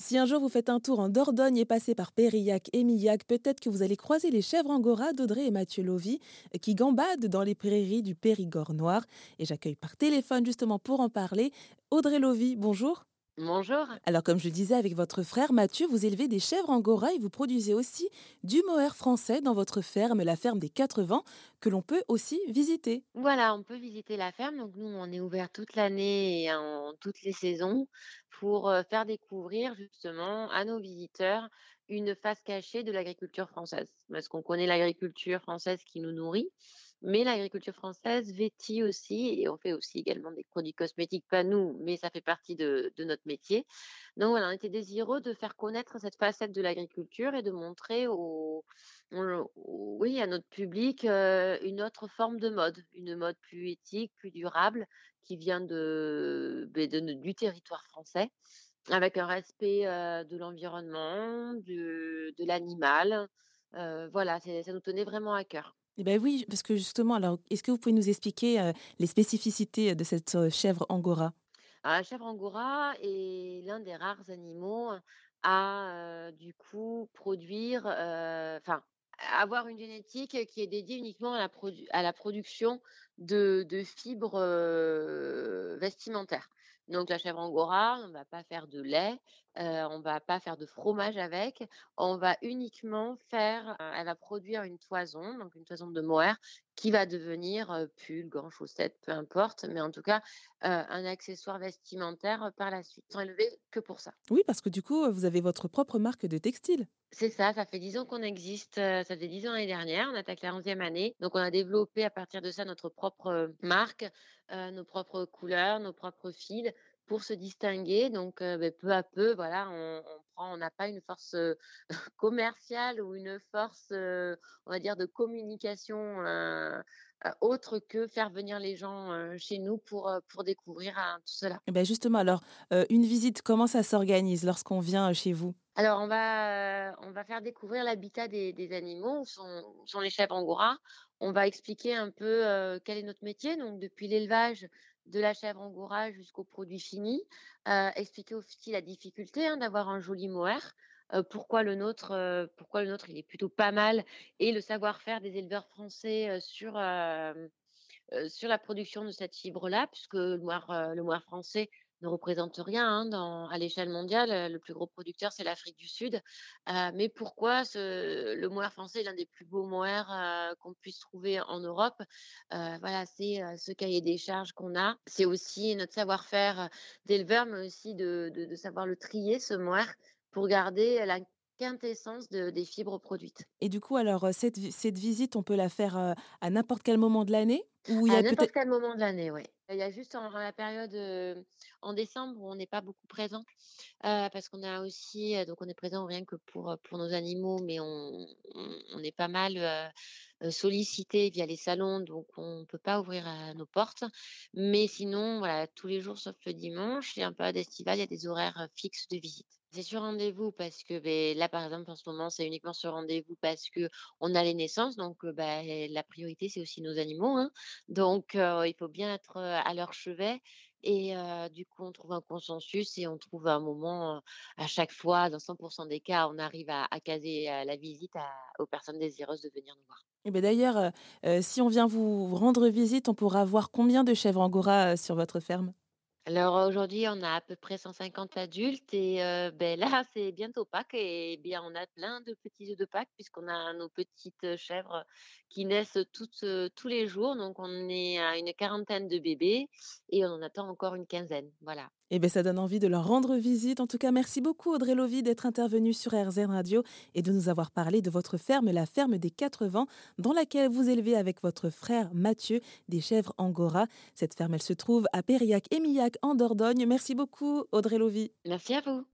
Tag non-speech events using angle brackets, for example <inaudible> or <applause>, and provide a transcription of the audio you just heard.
Si un jour vous faites un tour en Dordogne et passez par Périllac et Millac, peut-être que vous allez croiser les chèvres angora d'Audrey et Mathieu Lovy qui gambadent dans les prairies du Périgord noir. Et j'accueille par téléphone justement pour en parler Audrey Lovy. Bonjour. Bonjour. Alors comme je disais avec votre frère Mathieu, vous élevez des chèvres angora et vous produisez aussi du mohair français dans votre ferme, la ferme des Quatre Vents, que l'on peut aussi visiter. Voilà, on peut visiter la ferme. Donc nous, on est ouvert toute l'année et en toutes les saisons pour euh, faire découvrir justement à nos visiteurs une face cachée de l'agriculture française. Parce qu'on connaît l'agriculture française qui nous nourrit, mais l'agriculture française vêtit aussi, et on fait aussi également des produits cosmétiques, pas nous, mais ça fait partie de, notre métier. Donc voilà, on était désireux de faire connaître cette facette de l'agriculture et de montrer au, oui, à notre public euh, une autre forme de mode, une mode plus éthique, plus durable, qui vient de, ben, du territoire français, avec un respect euh, de l'environnement, de, l'animal. Euh, voilà, ça nous tenait vraiment à cœur. Eh ben oui, parce que justement, alors, est-ce que vous pouvez nous expliquer euh, les spécificités de cette euh, chèvre angora? Alors, la chèvre angora est l'un des rares animaux à euh, du coup produire, euh, enfin avoir une génétique qui est dédiée uniquement à la production de, de fibres vestimentaires. Donc la chèvre angora, on va pas faire de lait, euh, on va pas faire de fromage avec, on va uniquement faire, euh, elle va produire une toison, donc une toison de mohair, qui va devenir euh, pull, gants, chaussettes, peu importe, mais en tout cas un accessoire vestimentaire par la suite. Sont élevés que pour ça. Oui, parce que du coup, vous avez votre propre marque de textile. C'est ça, ça fait 10 ans qu'on existe, ça fait 10 ans l'année dernière, on attaque la 11e année. Donc on a développé à partir de ça notre propre euh, marque, euh, nos propres couleurs, nos propres fils pour se distinguer. Donc euh, ben, peu à peu, voilà, on, on prend, on n'a pas une force euh, <laughs> commerciale ou une force, euh, on va dire, de communication autre que faire venir les gens chez nous pour, pour découvrir tout cela. Eh ben justement, alors, une visite, comment ça s'organise lorsqu'on vient chez vous? Alors, on va, on va faire découvrir l'habitat des, des animaux, où sont, où sont les chèvres angora. On va expliquer un peu quel est notre métier, donc depuis l'élevage de la chèvre angora jusqu'au produit fini. Expliquer aussi la difficulté hein, d'avoir un joli mohair. euh, pourquoi le nôtre, pourquoi le nôtre, il est plutôt pas mal, et le savoir-faire des éleveurs français sur sur la production de cette fibre-là, puisque le le mohair français ne représente rien hein, dans, à l'échelle mondiale. Le plus gros producteur, c'est l'Afrique du Sud. Euh, mais pourquoi ce, le mohair français est l'un des plus beaux mohairs euh, qu'on puisse trouver en Europe Euh, Voilà, c'est ce cahier des charges qu'on a. C'est aussi notre savoir-faire d'éleveur, mais aussi de, de, de savoir le trier, ce mohair, pour garder la quintessence de, des fibres produites. Et du coup, alors, cette, cette visite, on peut la faire à n'importe quel moment de l'année? À n'importe quel moment de l'année, oui. Il y a juste en, la période euh, en décembre où on n'est pas beaucoup présent euh, parce qu'on a aussi euh, donc on est présent rien que pour pour nos animaux, mais on on, est pas mal euh, sollicité via les salons, donc on peut pas ouvrir nos portes. Mais sinon, voilà, tous les jours sauf le dimanche et un peu d'estival, il y a des horaires fixes de visite. C'est sur rendez-vous parce que ben, là, par exemple, en ce moment, c'est uniquement sur rendez-vous parce que on a les naissances, donc ben, la priorité, c'est aussi nos animaux. Hein. Donc, il faut bien être à leur chevet. Et euh, du coup, on trouve un consensus et on trouve un moment euh, à chaque fois, dans 100% des cas, on arrive à, à caser euh, la visite aux personnes désireuses de venir nous voir. Eh ben d'ailleurs, euh, euh, si on vient vous rendre visite, on pourra voir combien de chèvres angora euh, sur votre ferme? Alors aujourd'hui, on a à peu près 150 adultes et ben là, <laughs> c'est bientôt Pâques et bien on a plein de petits œufs de Pâques puisqu'on a nos petites chèvres qui naissent toutes, tous les jours. Donc on est à une quarantaine de bébés et on en attend encore une quinzaine. Voilà. Eh bien, ça donne envie de leur rendre visite. En tout cas, merci beaucoup Audrey Lovy d'être intervenue sur RZN Radio et de nous avoir parlé de votre ferme, la ferme des Quatre Vents, dans laquelle vous élevez avec votre frère Mathieu des chèvres angora. Cette ferme, elle se trouve à Périllac et Millac en Dordogne. Merci beaucoup Audrey Lovy. Merci à vous.